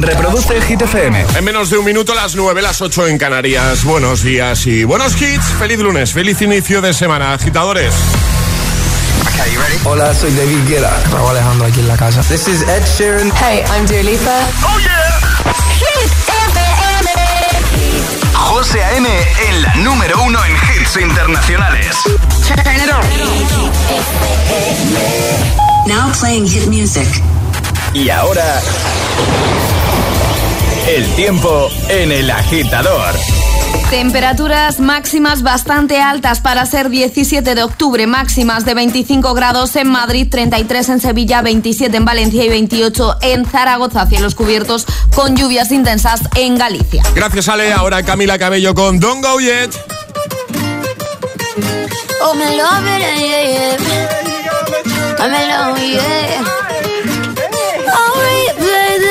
Reproduce Hit FM. En menos de un minuto, las 9, las 8 en Canarias. Buenos días y buenos hits. Feliz lunes, feliz inicio de semana, agitadores. Hola, soy David Guetta. Raúl Alejandro aquí en la casa. This is Ed Sheeran. Hey, I'm Dua Lipa. ¡Oh, yeah! Hit FM. José A.M. en la número uno en hits internacionales. Turn it on. Now playing hit music. Y ahora... El tiempo en el agitador. Temperaturas máximas bastante altas para ser 17 de octubre, máximas de 25 grados en Madrid, 33 en Sevilla, 27 en Valencia y 28 en Zaragoza, cielos cubiertos con lluvias intensas en Galicia. Gracias, Ale. Ahora Camila Cabello con Don't Go Yet. Oh,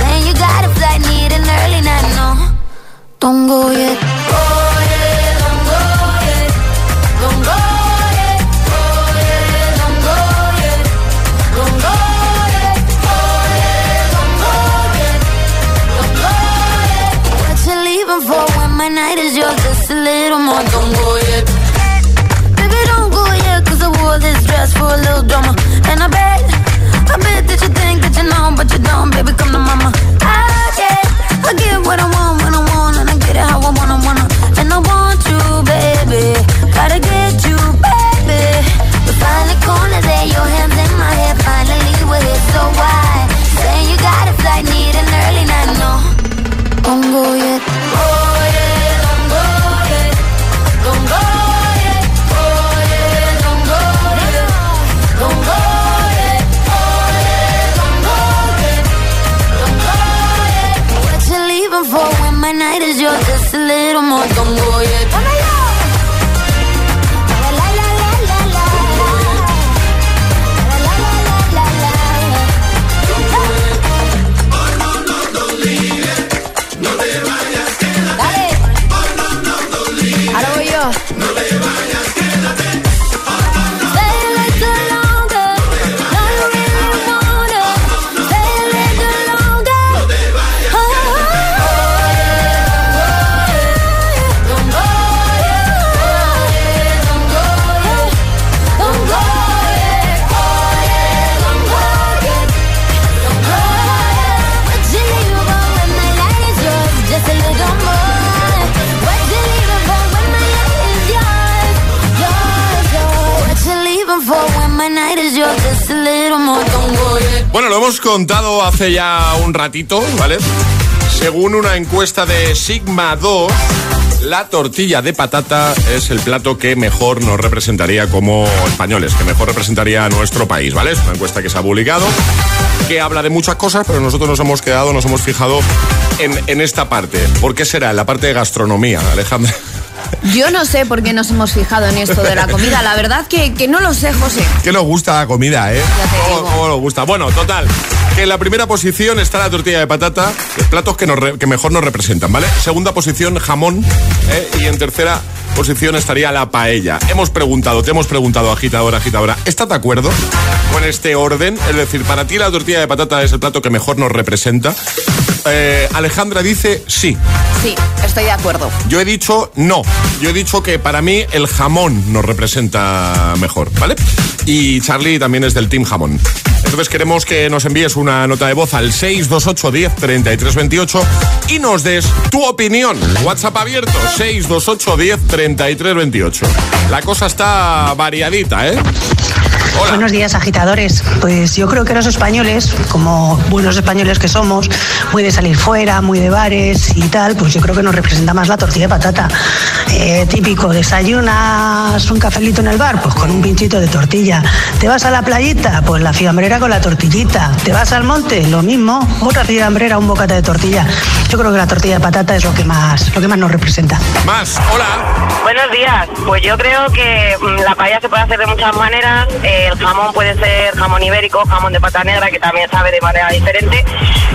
Saying you got a flight, need an early night, no. Don't go yet. Don't go yet. Don't go yet. Don't go yet. Don't go yet. Don't go yet. What you leaving for when my night is yours? Just a little more. Don't go yet. Baby, don't go I wore this dress for a little drama. And I bet, I bet that you think that you know, but you don't, baby, come to mama. Hace ya un ratito, ¿vale? Según una encuesta de Sigma 2, la tortilla de patata es el plato que mejor nos representaría como españoles, que mejor representaría a nuestro país, ¿vale? Es una encuesta que se ha publicado, que habla de muchas cosas, pero nosotros nos hemos quedado, nos hemos fijado en, en esta parte. ¿Por qué será? En la parte de gastronomía, Alejandra. Yo no sé por qué nos hemos fijado en esto de la comida. La verdad que, que no lo sé, José. Que nos gusta la comida, ¿eh? Ya te ¿Cómo, digo. cómo nos gusta? Bueno, total. En la primera posición está la tortilla de patata, platos que, nos que mejor nos representan, ¿vale? Segunda posición, jamón. ¿eh? Y en tercera posición estaría la paella. Hemos preguntado, te hemos preguntado, agitadora, agitadora, ¿estás de acuerdo con este orden? Es decir, para ti la tortilla de patata es el plato que mejor nos representa. Eh, Alejandra dice sí. Sí, estoy de acuerdo. Yo he dicho no. Yo he dicho que para mí el jamón nos representa mejor, ¿vale? Y Charlie también es del Team Jamón. Entonces queremos que nos envíes una nota de voz al 628 10 33 28 y nos des tu opinión. WhatsApp abierto 628 10 33 28. La cosa está variadita, ¿eh? Buenos días, agitadores. Pues yo creo que los españoles, como buenos españoles que somos, muy de salir fuera, muy de bares y tal, pues yo creo que nos representa más la tortilla de patata. Eh, típico, desayunas un cafelito en el bar, pues con un pinchito de tortilla. ¿Te vas a la playita? Pues la fiambrera con la tortillita. ¿Te vas al monte? Lo mismo, otra fiambrera, un bocata de tortilla. Yo creo que la tortilla de patata es lo que más, lo que más nos representa. Más, hola. Buenos días. Pues yo creo que mm, la paella se puede hacer de muchas maneras. Eh, el jamón puede ser jamón ibérico, jamón de pata negra, que también sabe de manera diferente.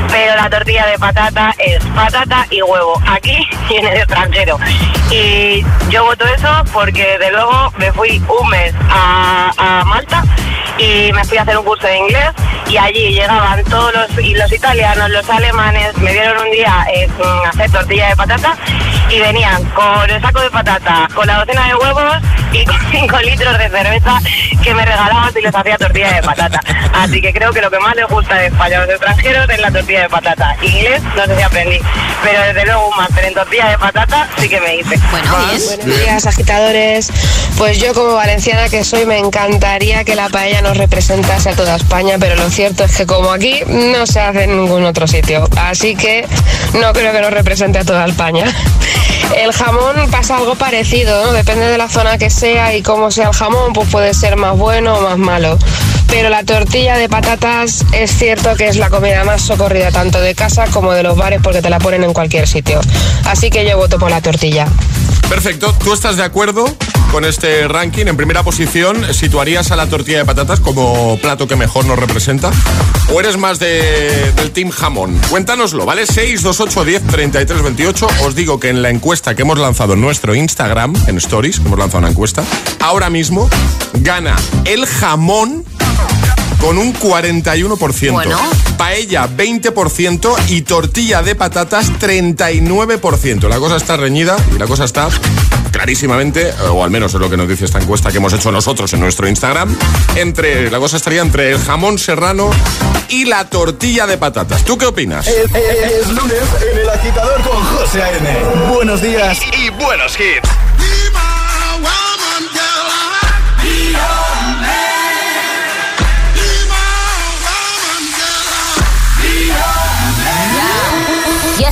Pero la tortilla de patata es patata y huevo, aquí y en el extranjero. Y yo voto eso porque de luego me fui un mes a, a Malta y me fui a hacer un curso de inglés y allí llegaban todos los, y los italianos, los alemanes, me dieron un día eh, mm, hacer tortilla de patata y venían con el saco de patata, con la docena de huevos y con 5 litros de cerveza que me regalaban si les hacía tortilla de patata. Así que creo que lo que más les gusta de España a los extranjeros es la tortilla de patata. Inglés no sé si aprendí, pero desde luego un máster en tortilla de patata sí que me hice. Buenos días, agitadores. Pues yo como valenciana que soy me encantaría que la paella nos representase a toda España, pero lo cierto es que como aquí no se hace en ningún otro sitio. Así que no creo que nos represente a toda España. El jamón pasa algo parecido, ¿no? Depende de la zona que sea y cómo sea el jamón, pues puede ser más bueno o más malo. Pero la tortilla de patatas es cierto que es la comida más socorrida tanto de casa como de los bares porque te la ponen en cualquier sitio. Así que yo voto por la tortilla. Perfecto. ¿Tú estás de acuerdo con este ranking? En primera posición, ¿situarías a la tortilla de patatas como plato que mejor nos representa? ¿O eres más de- del team jamón? Cuéntanoslo, ¿vale? 628 10 33 28. Os digo que en la encuesta que hemos lanzado en nuestro Instagram, en Stories, hemos lanzado una encuesta, ahora mismo gana el jamón con un 41%. Bueno. Paella 20% y tortilla de patatas 39%. La cosa está reñida y la cosa está clarísimamente, o al menos es lo que nos dice esta encuesta que hemos hecho nosotros en nuestro Instagram, entre la cosa estaría entre el jamón serrano y la tortilla de patatas. ¿Tú qué opinas? Es, es- es lunes en el agitador con José A.N. Buenos días. Y buenos hits.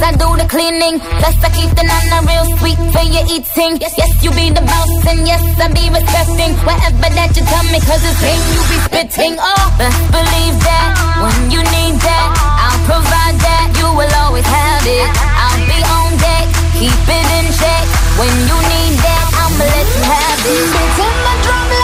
I do the cleaning. Plus, I keep the nana real sweet for your eating. Yes, yes, you be the boss, and yes, I be respecting whatever that you tell me, cause it's game you be spitting. Oh, best believe that when you need that, I'll provide that. You will always have it. I'll be on deck, keep it in check. When you need that, I'ma let you have it. My drum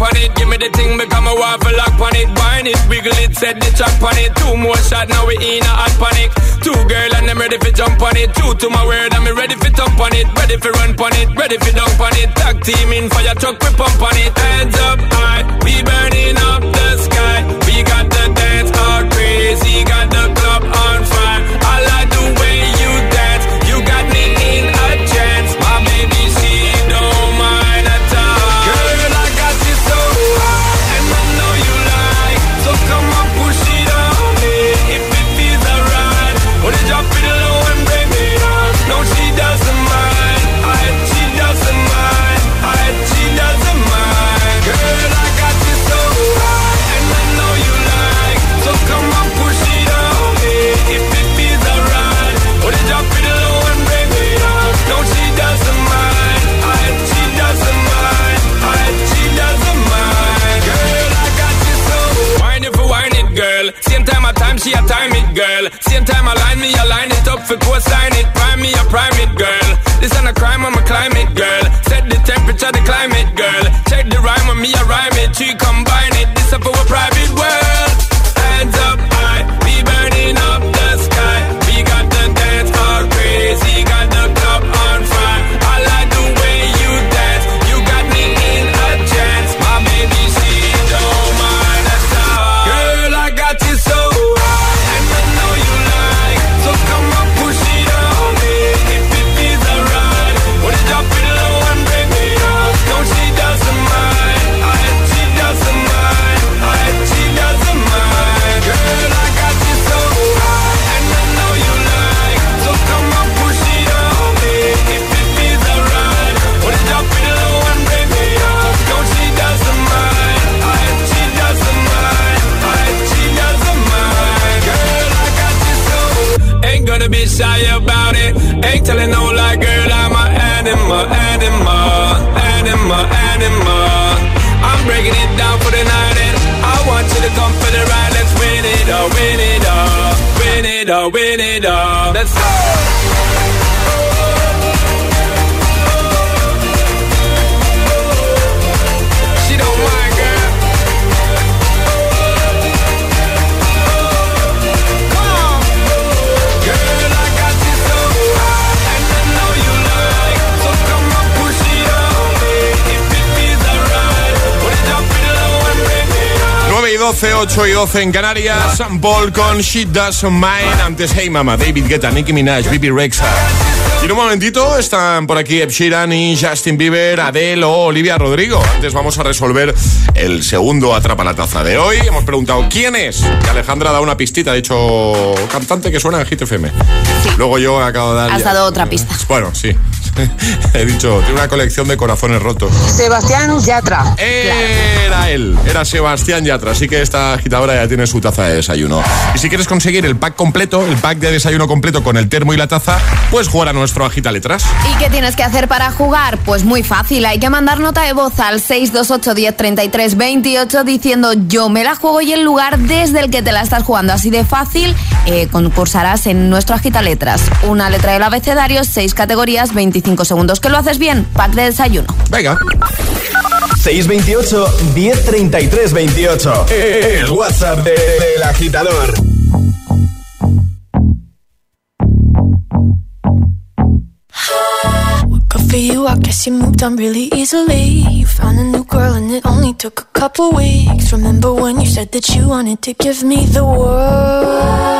On it. Give me the thing, become a waffle lock on it. Wine it, wiggle it, set the track on it. Two more shot, now we in a hot panic. Two girl and I'm ready for jump on it. Two to my word, I'm ready for thump on it. Ready for run on it, ready for dunk on it. Tag team in fire truck, we pump on it. Hands up high, we burning up the chica 8 y 12 en Canarias. Sam Paul con She Doesn't Mind. Antes Hey Mama, David Guetta, Nicki Minaj, Bibi Rexa. Y en un momentito están por aquí Ed Sheeran y Justin Bieber, Adele o Olivia Rodrigo. Antes vamos a resolver el segundo Atrapa la Taza de hoy. Hemos preguntado quién es. Y Alejandra ha dado una pistita, ha dicho cantante que suena en Hit FM. Luego yo acabo de dar... Has dado otra pista. Bueno, sí. He dicho, tiene una colección de corazones rotos. Sebastián Yatra. Era él, era Sebastián Yatra, así que esta agitadora ya tiene su taza de desayuno. Y si quieres conseguir el pack completo, el pack de desayuno completo con el termo y la taza, puedes jugar a nuestro agita letras. ¿Y qué tienes que hacer para jugar? Pues muy fácil, hay que mandar nota de voz al 628 10 33 28 diciendo yo me la juego y el lugar desde el que te la estás jugando. Así de fácil, eh, concursarás en nuestro agita letras. Una letra del abecedario, seis categorías, 20 25 segundos. ¿Que lo haces bien? Pack de desayuno. Venga. 628 1033 28. El WhatsApp de- del agitador. Good for you, I guess you moved on really easily. You found a new girl and it only took a couple weeks. Remember when you said that you wanted to give me the world?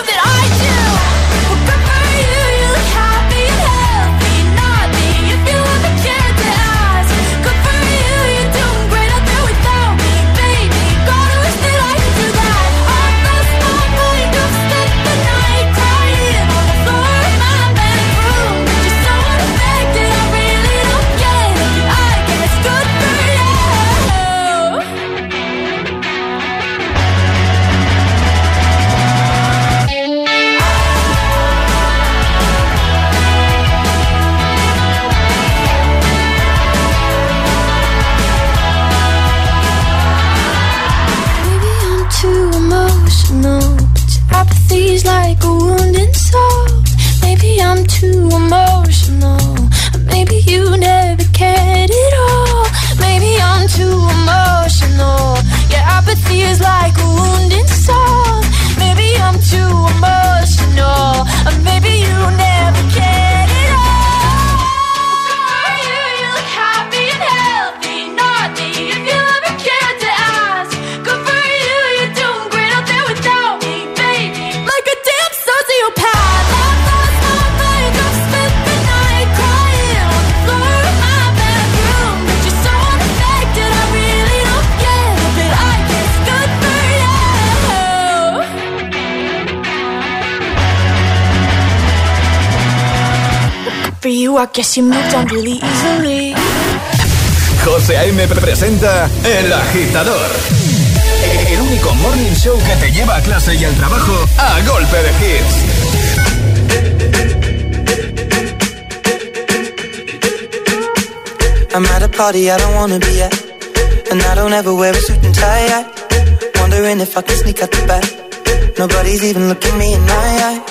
you moved on really easily. José A.M. presenta El Agitador. El único morning show que te lleva a clase y al trabajo a golpe de hits. I'm at a party I don't wanna be at. And I don't ever wear a suit and tie. I wondering if I can sneak out the back. Nobody's even looking me in my eyes.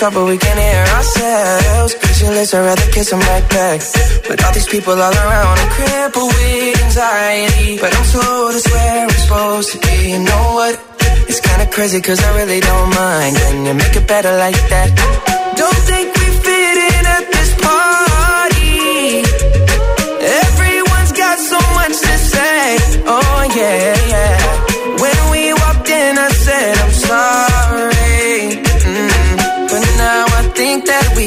talk, but we can't hear ourselves. Pictureless, I'd rather kiss them right back. With all these people all around, I'm crippled with anxiety. But I'm told it's where I'm supposed to be. You know what? It's kinda crazy, cause I really don't mind. Can you make it better like that? Don't think we fit in at this party. Everyone's got so much to say. Oh, yeah, yeah.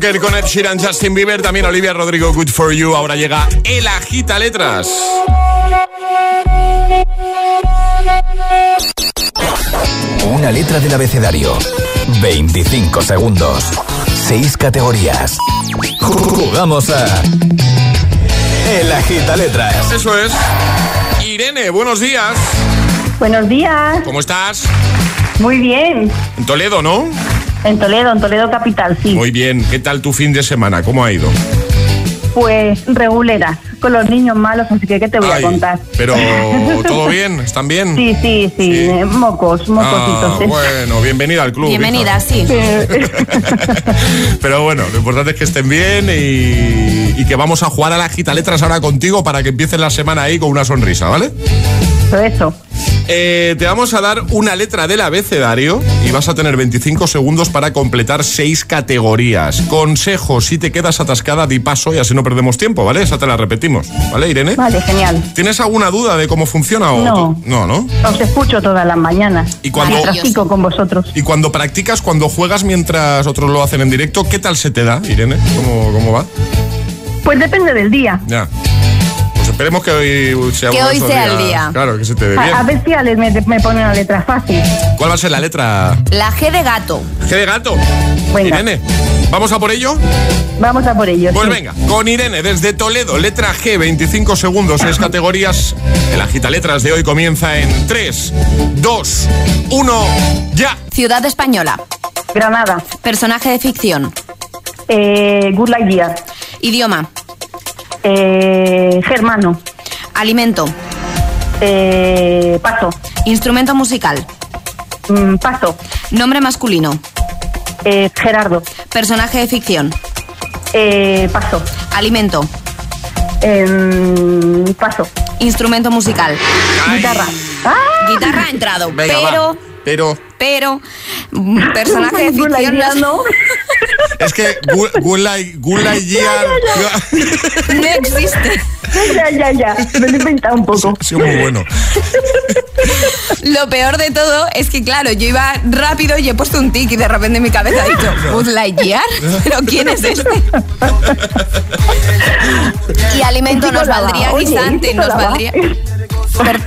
Con Ed Sheeran, Justin Bieber, también Olivia Rodrigo, Good for You. Ahora llega el agita letras. Una letra del abecedario. 25 segundos. 6 categorías. Jugamos a. El agita letras. Eso es. Irene, buenos días. Buenos días. ¿Cómo estás? Muy bien. En Toledo, ¿no? En Toledo, en Toledo capital, sí. Muy bien. ¿Qué tal tu fin de semana? ¿Cómo ha ido? Pues reguleras, con los niños malos, así que ¿qué te voy Ay, a contar? Pero, ¿todo bien? ¿Están bien? Sí, sí, sí, eh, mocos, mocositos. Ah, bueno, bienvenida al club. Bienvenida, hija. sí. Pero bueno, lo importante es que estén bien y, y que vamos a jugar a la gita letras ahora contigo para que empieces la semana ahí con una sonrisa, ¿vale? Eso. Eh, te vamos a dar una letra del abecedario y vas a tener 25 segundos para completar seis categorías. Consejo, si te quedas atascada, di paso y así no perdemos tiempo, ¿vale? Esa te la repetimos, ¿vale, Irene? Vale, genial. ¿Tienes alguna duda de cómo funciona o No. no, no? Os escucho todas las mañanas. ¿Y cuando- practico con vosotros. Y cuando practicas, cuando juegas mientras otros lo hacen en directo, ¿qué tal se te da, Irene? ¿Cómo, cómo va? Pues depende del día. Ya. Esperemos que hoy sea Que hoy sea el día. Claro, que se te dé bien. A, a ver si Alex me, me pone una letra fácil. ¿Cuál va a ser la letra? La G de gato. G de gato. Venga. Irene, ¿vamos a por ello? Vamos a por ello. Pues sí. venga, con Irene desde Toledo, letra G, 25 segundos, 6 categorías. El agita letras de hoy comienza en 3, 2, 1, ya. Ciudad española. Granada. Personaje de ficción. Eh, good Light Year. Idioma. Eh, germano. Alimento. Eh, paso. Instrumento musical. Mm, paso. Nombre masculino. Eh, Gerardo. Personaje de ficción. Eh, paso. Alimento. Em, paso. Instrumento musical. Guitarra. Guitarra ha entrado. Venga, pero, va. Pero pero, mm, personaje de ficción no, es que Light Year no existe. ya, ya, ya. Me lo he inventado un poco. sido muy bueno. Lo peor de todo es que, claro, yo iba rápido y he puesto un tic y de repente en mi cabeza ha dicho, Buzz Lightyear, pero ¿quién es este? y alimento nos valdría Oye, guisante, nos valdría... Per-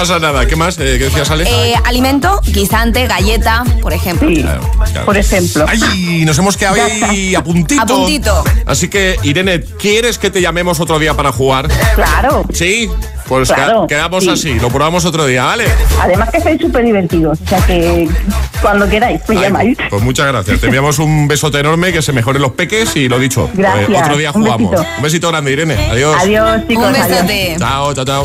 Pasa nada, ¿qué más? Eh, ¿Qué decías, Ale? eh, alimento, guisante, galleta, por ejemplo. Sí, Claro, claro. por ejemplo. ¡Ay! Nos hemos quedado ahí a puntito. A puntito. Así que, Irene, ¿quieres que te llamemos otro día para jugar? Claro. Sí. Pues Claro, quedamos sí. así, lo probamos otro día, ¿vale? Además que sois súper divertidos. O sea que cuando queráis, me Ay, llamáis. Pues muchas gracias. Te enviamos un besote enorme, que se mejoren los peques y lo dicho. eh, Gracias, otro día un jugamos. besito. Un besito grande, Irene. Adiós. Adiós, chicos. Un adiós. besote. Chao, chao, chao.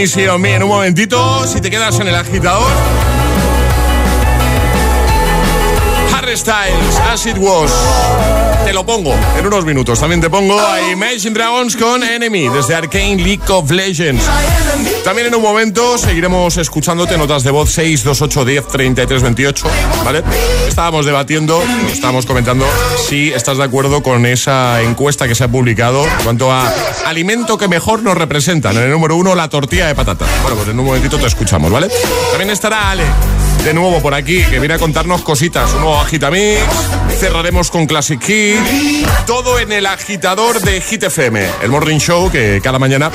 En un momentito. Si te quedas en el agitador. Harry Styles, As It Was. Te lo pongo en unos minutos. También te pongo a Imagine Dragons con Enemy desde Arcane League of Legends. También en un momento seguiremos escuchándote notas de voz 628 10 33 28. ¿Vale? Estábamos debatiendo, estábamos comentando si estás de acuerdo con esa encuesta que se ha publicado en cuanto a alimento que mejor nos representan. En el número uno, la tortilla de patata. Bueno, pues en un momentito te escuchamos, ¿vale? También estará Ale de nuevo por aquí, que viene a contarnos cositas. Un nuevo Agitamix, cerraremos con Classic Hit, todo en el agitador de Hit FM, el morning show que cada mañana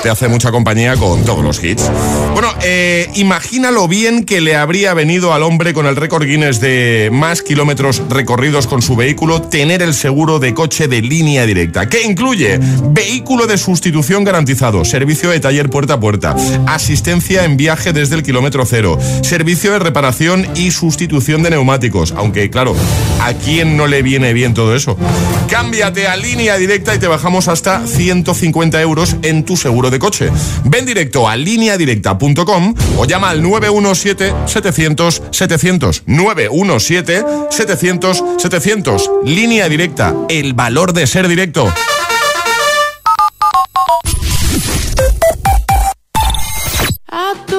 te hace mucha compañía con todos los hits. Bueno, eh, imagina lo bien que le habría venido al hombre con el récord Guinness de más kilómetros recorridos con su vehículo tener el seguro de coche de línea directa, que incluye vehículo de sustitución garantizado, servicio de taller puerta a puerta, asistencia en viaje desde el kilómetro cero, servicio de reparación y sustitución de neumáticos. Aunque, claro, ¿a quién no le viene bien todo eso? Cámbiate a línea directa y te bajamos hasta 150 euros en tu seguro de coche. Ven directo a lineadirecta.com o llama al 917-700-700. 917-700-700. Línea directa. El valor de ser directo.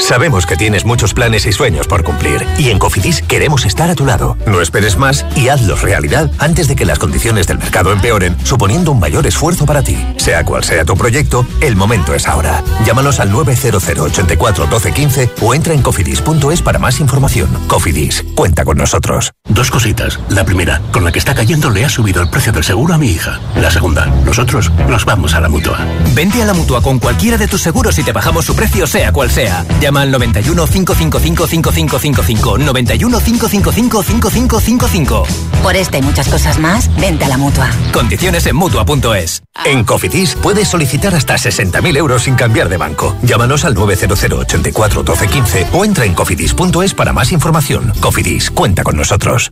Sabemos que tienes muchos planes y sueños por cumplir y en Cofidis queremos estar a tu lado. No esperes más y hazlos realidad antes de que las condiciones del mercado empeoren, suponiendo un mayor esfuerzo para ti. Sea cual sea tu proyecto, el momento es ahora. Llámanos al 900 84 12 15 o entra en cofidis.es para más información. Cofidis, cuenta con nosotros. Dos cositas. La primera, con la que está cayendo le ha subido el precio del seguro a mi hija. La segunda, nosotros nos vamos a la mutua. Vente a la mutua con cualquiera de tus seguros y te bajamos su precio, sea cual sea. Llama al 91 555 5555. 91 555 5555. Por esta y muchas cosas más, vente a la mutua. Condiciones en mutua.es. En Cofidis puedes solicitar hasta 60.000 euros sin cambiar de banco. Llámanos al 900 84 12 15 o entra en cofidis.es para más información. Cofidis, cuenta con nosotros.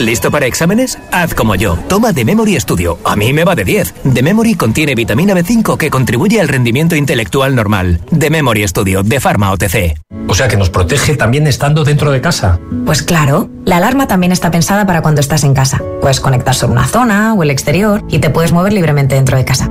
¿Listo para exámenes? Haz como yo. Toma The Memory Studio. A mí me va de 10. The Memory contiene vitamina B5 que contribuye al rendimiento intelectual normal. The Memory Studio de Pharma OTC. O sea que nos protege también estando dentro de casa. Pues claro, la alarma también está pensada para cuando estás en casa. Puedes conectar sobre una zona o el exterior y te puedes mover libremente dentro de casa.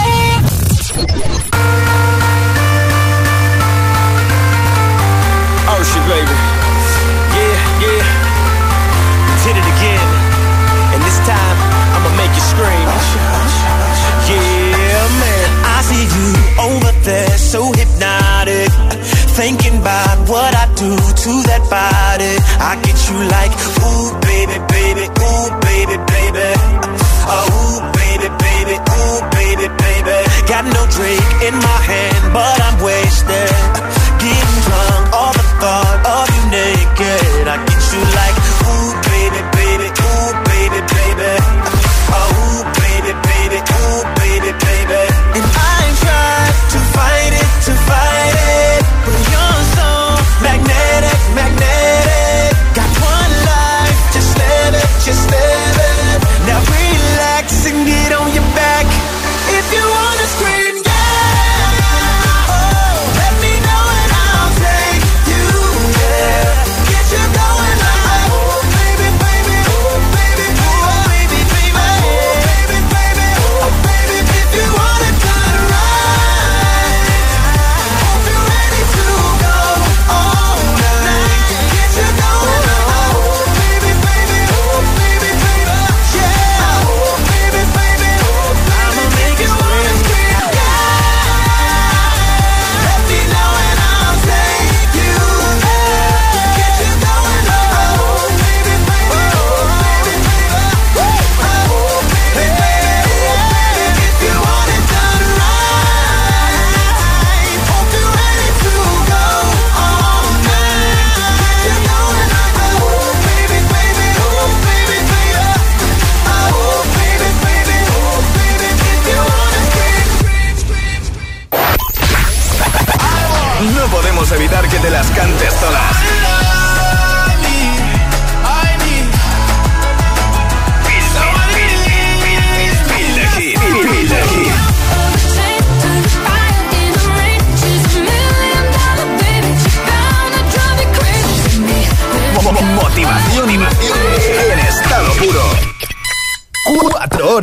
mind what I do to that body. I get you like, ooh, baby, baby, ooh, baby, baby. Oh, ooh, baby, baby, ooh, baby, baby. Got no drink in my hand, but I'm wasted. Getting drunk, all the thought of you naked. I get you like, you wanna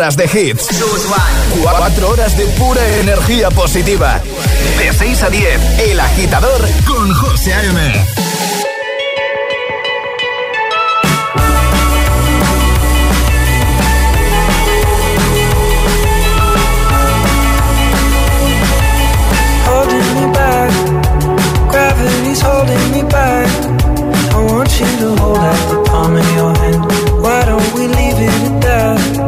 horas de hits. 4 horas de pura energía positiva. De 6 a 10, El Agitador con José A.M. gravity's holding me back. I want you to hold out the palm of your hand. Why don't we leave it at that?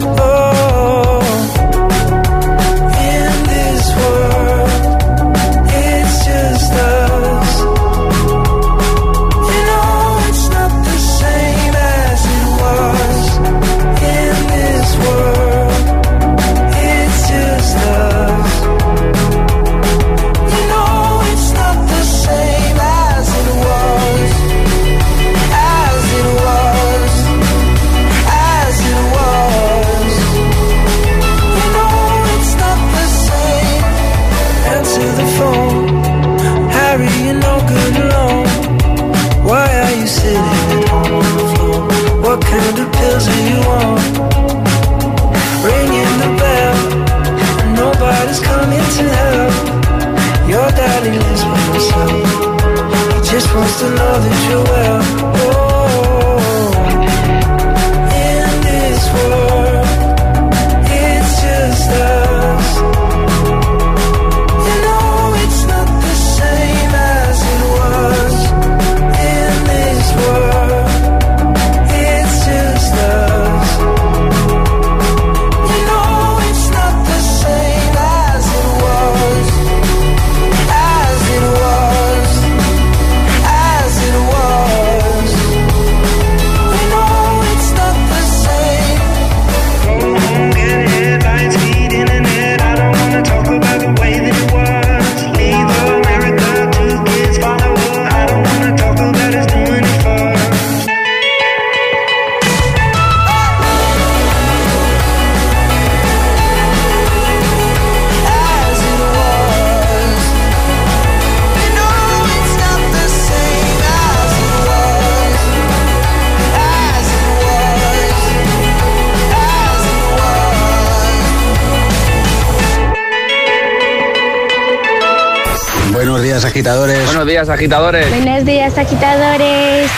agitadores. Buenos días, agitadores.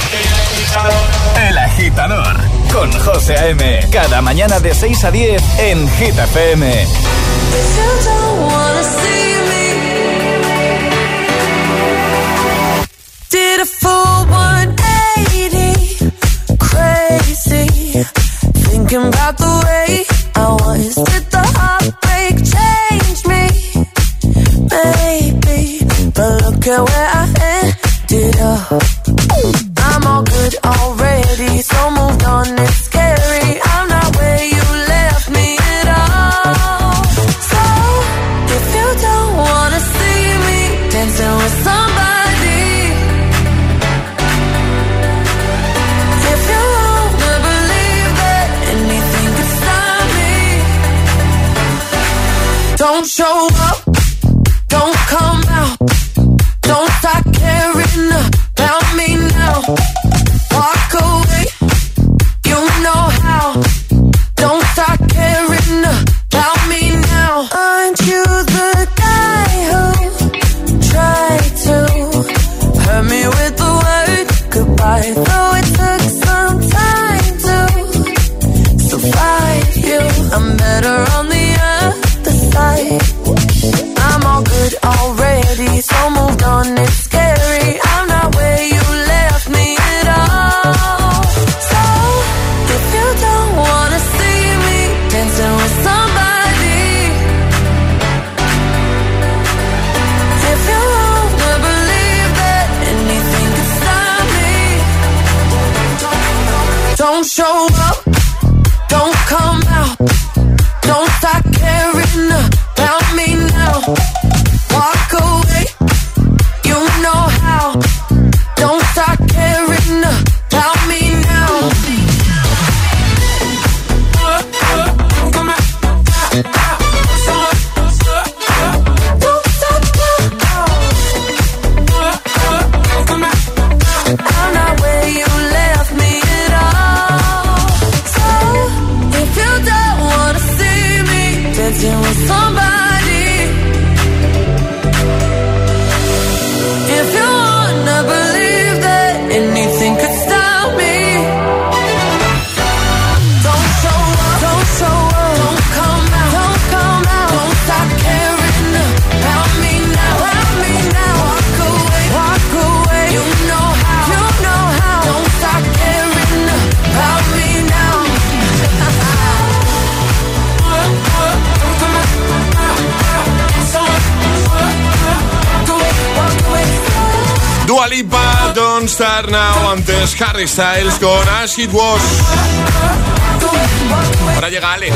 El agitador con José A.M. Cada mañana de 6 a 10 en Hit thinking about the change me? Oh. Start Now, antes Harry Styles con As It Was. Ahora llega Ale.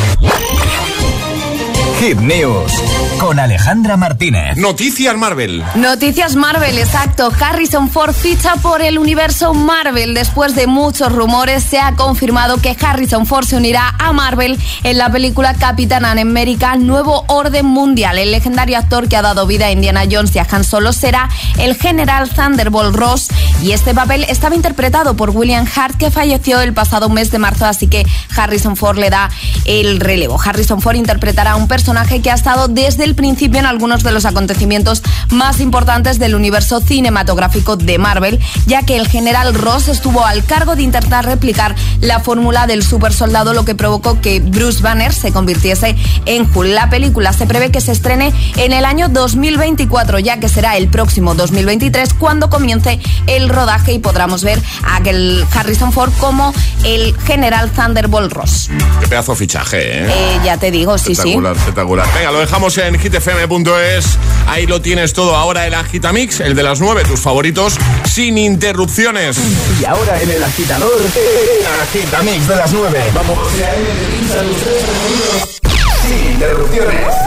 Hit News con Alejandra Martínez. Noticias Marvel. Noticias Marvel, exacto. Harrison Ford ficha por el universo Marvel. Después de muchos rumores, se ha confirmado que Harrison Ford se unirá a Marvel en la película Capitán América Nuevo Orden Mundial. El legendario actor que ha dado vida a Indiana Jones y a Han Solo será el general Thunderbolt Ross. Y este papel estaba interpretado por William Hart, que falleció el pasado mes de marzo, así que Harrison Ford le da el relevo. Harrison Ford interpretará a un personaje que ha estado desde el principio en algunos de los acontecimientos más importantes del universo cinematográfico de Marvel, ya que el general Ross estuvo al cargo de intentar replicar la fórmula del super soldado, lo que provocó que Bruce Banner se convirtiese en Hulk. La película se prevé que se estrene en el año 2024, ya que será el próximo 2023 cuando comience el rodaje y podremos ver a aquel Harrison Ford como el general Thunderbolt Ross. Qué pedazo de fichaje, ¿eh? Eh, ya te digo, sí, sí. Espectacular, espectacular. Venga, lo dejamos en hitfm.es. Ahí lo tienes todo. Ahora el Agitamix, el de las 9, tus favoritos, sin interrupciones. Y ahora en el agitador, el agitamix de las 9. Vamos. Sin interrupciones.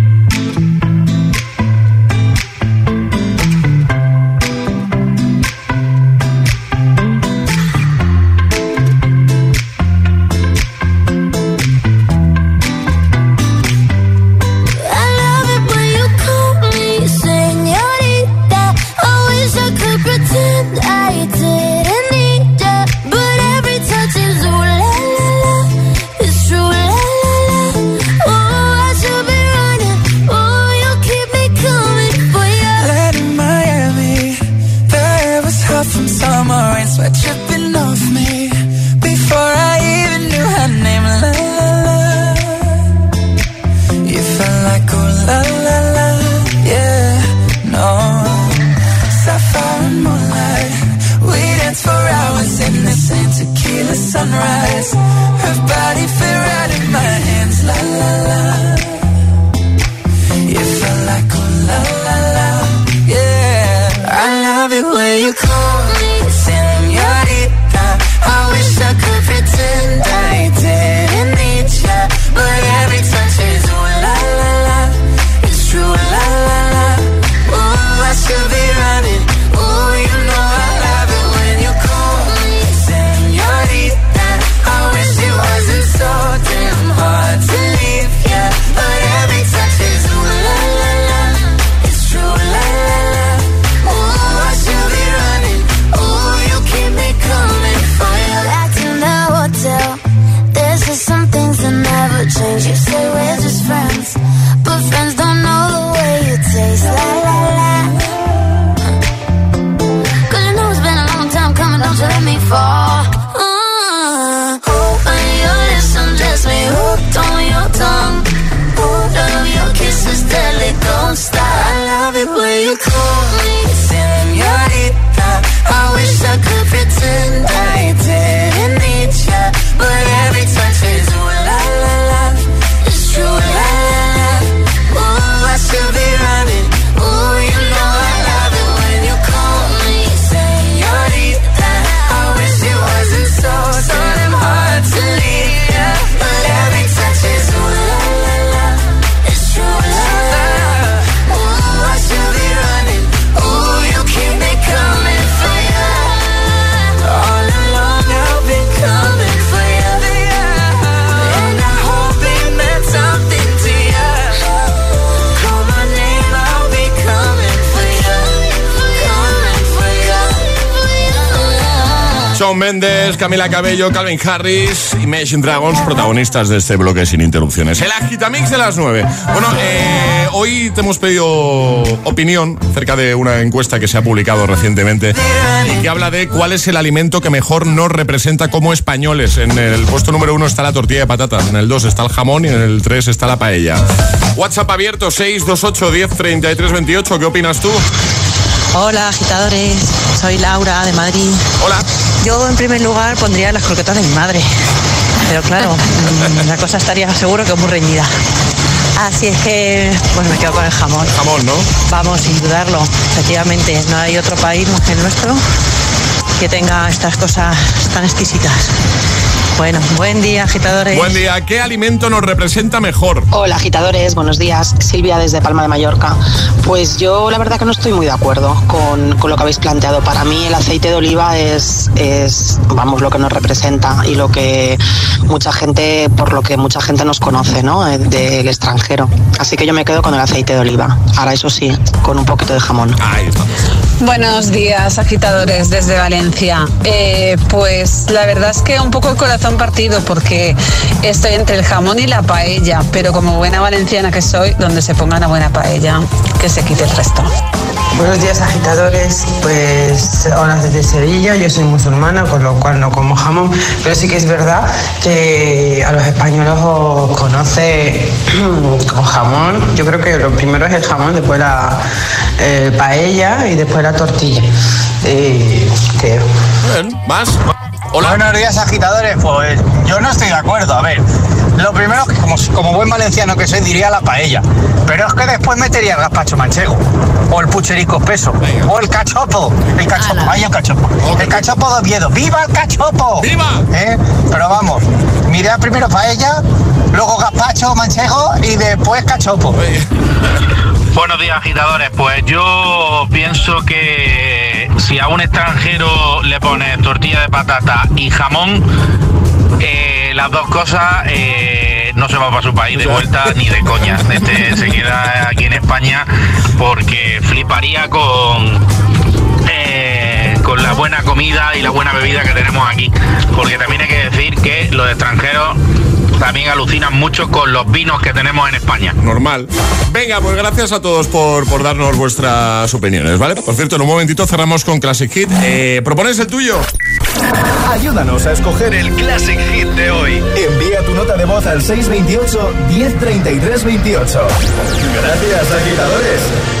Camila Cabello, Calvin Harris, Imagine Dragons, protagonistas de este bloque sin interrupciones. El agitamix de las 9. Bueno, eh, hoy te hemos pedido opinión acerca de una encuesta que se ha publicado recientemente y que habla de cuál es el alimento que mejor nos representa como españoles. En el puesto número uno está la tortilla de patatas, en el 2 está el jamón y en el 3 está la paella. WhatsApp abierto 628 10 33 28. ¿Qué opinas tú? Hola agitadores, soy Laura de Madrid. Hola. Yo en primer lugar pondría las croquetas de mi madre, pero claro, mm, la cosa estaría seguro que muy reñida. Así es que, pues me quedo con el jamón. Jamón, ¿no? Vamos, sin dudarlo, efectivamente, no hay otro país más que el nuestro que tenga estas cosas tan exquisitas. Bueno, buen día agitadores. Buen día. ¿Qué alimento nos representa mejor? Hola agitadores, buenos días. Silvia desde Palma de Mallorca. Pues yo la verdad que no estoy muy de acuerdo con, con lo que habéis planteado. Para mí el aceite de oliva es, es, vamos, lo que nos representa y lo que mucha gente, por lo que mucha gente nos conoce, ¿no? Eh, Del extranjero. Así que yo me quedo con el aceite de oliva. Ahora eso sí, con un poquito de jamón. Ahí está. Buenos días, agitadores desde Valencia. Eh, pues la verdad es que un poco el corazón partido porque estoy entre el jamón y la paella, pero como buena valenciana que soy, donde se ponga una buena paella, que se quite el resto. Buenos días agitadores, pues hola desde Sevilla, yo soy musulmana, con lo cual no como jamón, pero sí que es verdad que a los españoles os conoce con jamón, yo creo que lo primero es el jamón, después la eh, paella y después la tortilla. Eh, creo. ¿Más? Buenos días, agitadores. Pues yo no estoy de acuerdo. A ver, lo primero que como, como buen valenciano que soy diría la paella. Pero es que después metería el gazpacho manchego. O el pucherico espeso. O el cachopo. El cachopo. Vaya el cachopo. El cachopo de Oviedo. ¡Viva el cachopo! ¡Viva! Pero vamos, miré primero paella, luego gazpacho manchego y después cachopo. Buenos días agitadores, pues yo pienso que si a un extranjero le pones tortilla de patata y jamón, eh, las dos cosas eh, no se va para su país de vuelta ni de coña. Este se queda aquí en España porque fliparía con eh, con la buena comida y la buena bebida que tenemos aquí. Porque también hay que decir que los extranjeros también alucinan mucho con los vinos que tenemos en España. Normal. Venga, pues gracias a todos por, por darnos vuestras opiniones, ¿vale? Por cierto, en un momentito cerramos con Classic Hit. Eh, ¿Propones el tuyo? Ayúdanos a escoger el Classic Hit de hoy. Envía tu nota de voz al 628 1033 28. Gracias, agitadores.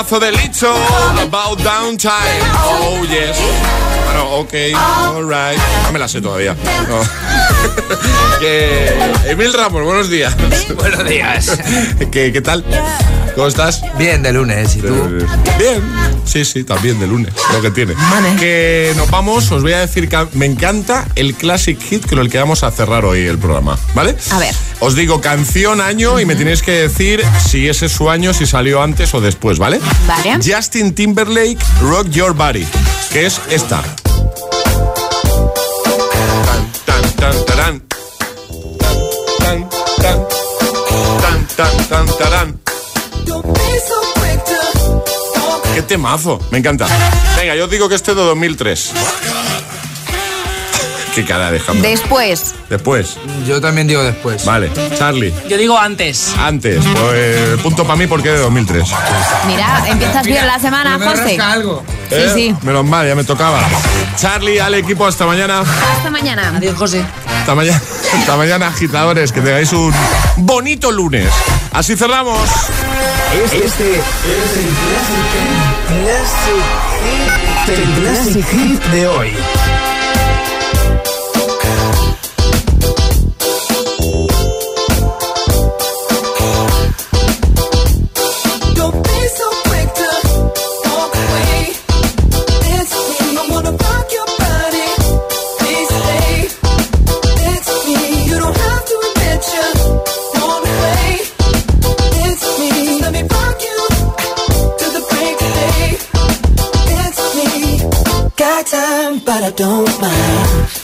temazo de Licho, About Downtime. Oh, yes. Bueno, ok, alright. No me la sé todavía. No. que... Emil Ramos, buenos días. Buenos días. ¿Qué, ¿Qué tal? ¿Cómo estás? Bien, de lunes. ¿Y tú? Bien. Sí, sí, también de lunes. Lo que tiene. Vale. Que nos vamos. Os voy a decir que me encanta el classic hit con el que vamos a cerrar hoy el programa. ¿Vale? A ver. Os digo canción, año y me tenéis que decir si ese es su año, si salió antes o después, ¿vale? Vale. Justin Timberlake, Rock Your Body, que es esta. Tan, tan. Tan, tan, tan, tan, tan. Qué temazo, me encanta. Venga, yo digo que este de 2003. Qué cara dejamos. Después. Después. Yo también digo después. Vale. Charlie. Yo digo antes. Antes. Pues, eh, punto para mí porque de 2003. Mira, empiezas bien la semana, José. Algo. ¿Eh? Sí, sí. Menos mal, ya me tocaba. Charlie, al equipo, hasta mañana. Hasta mañana. Adiós, José. Hasta mañana, hasta mañana agitadores. Que tengáis un bonito lunes. Así cerramos. Este, este es el Classic Hit de hoy. but I don't mind.